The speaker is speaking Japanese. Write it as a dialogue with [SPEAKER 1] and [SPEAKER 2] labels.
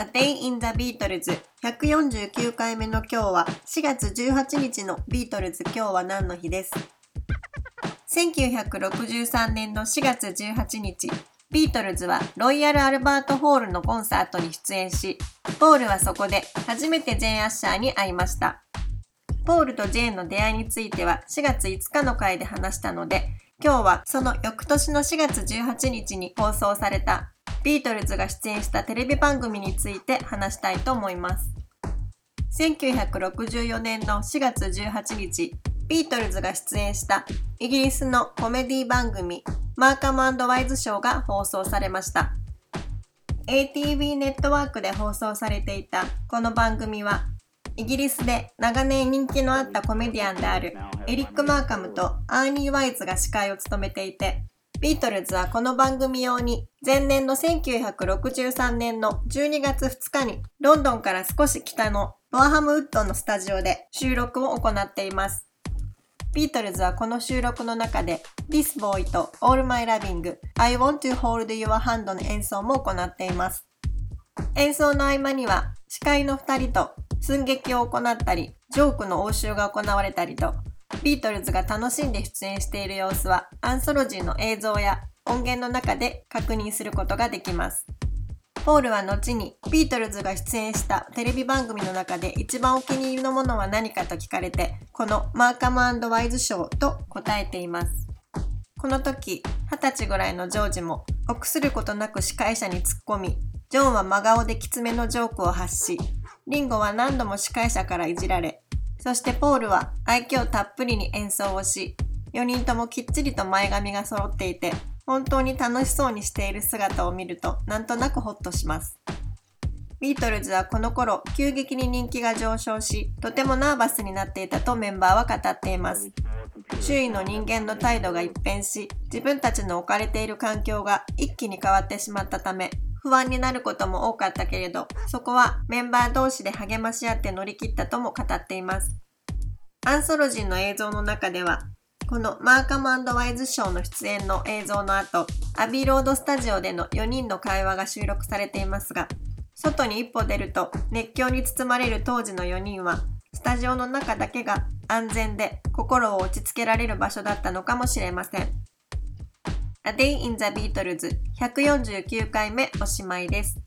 [SPEAKER 1] A Day in the Beatles 149回目の今日は4月18日のビートルズ今日は何の日です？1963年の4月18日。ビートルズはロイヤル・アルバート・ホールのコンサートに出演しポールはそこで初めてジェーン・アッシャーに会いました。ポールとジェーンの出会いについては4月5日の回で話したので今日はその翌年の4月18日に放送されたビートルズが出演したテレビ番組について話したいと思います。1964年の4月18日、ビートルズが出演したイギリスのコメディ番組マーカムワイズショーが放送されました。ATV ネットワークで放送されていたこの番組はイギリスで長年人気のあったコメディアンであるエリック・マーカムとアーニー・ワイズが司会を務めていてビートルズはこの番組用に前年の1963年の12月2日にロンドンから少し北のボアハムウッドのスタジオで収録を行っています。ビートルズはこの収録の中で This Boy と All My Loving I Want to Hold Your Hand の演奏も行っています。演奏の合間には司会の2人と寸劇を行ったりジョークの応酬が行われたりとビートルズが楽しんで出演している様子はアンソロジーの映像や音源の中で確認することができます。ポールは後にビートルズが出演したテレビ番組の中で一番お気に入りのものは何かと聞かれてこのマーカムワイズショーと答えています。この時、二十歳ぐらいのジョージも臆することなく司会者に突っ込み、ジョンは真顔できつめのジョークを発し、リンゴは何度も司会者からいじられ、そしてポールは愛嬌たっぷりに演奏をし、4人ともきっちりと前髪が揃っていて、本当に楽しそうにしている姿を見るとなんとなくホッとします。ビートルズはこの頃急激に人気が上昇し、とてもナーバスになっていたとメンバーは語っています。周囲の人間の態度が一変し、自分たちの置かれている環境が一気に変わってしまったため、不安になることも多かったけれど、そこはメンバー同士で励まし合って乗り切ったとも語っています。アンソロジーの映像の中では、このマーカムワイズショーの出演の映像の後、アビーロードスタジオでの4人の会話が収録されていますが、外に一歩出ると熱狂に包まれる当時の4人は、スタジオの中だけが安全で心を落ち着けられる場所だったのかもしれません。A Day in the Beatles 149回目おしまいです。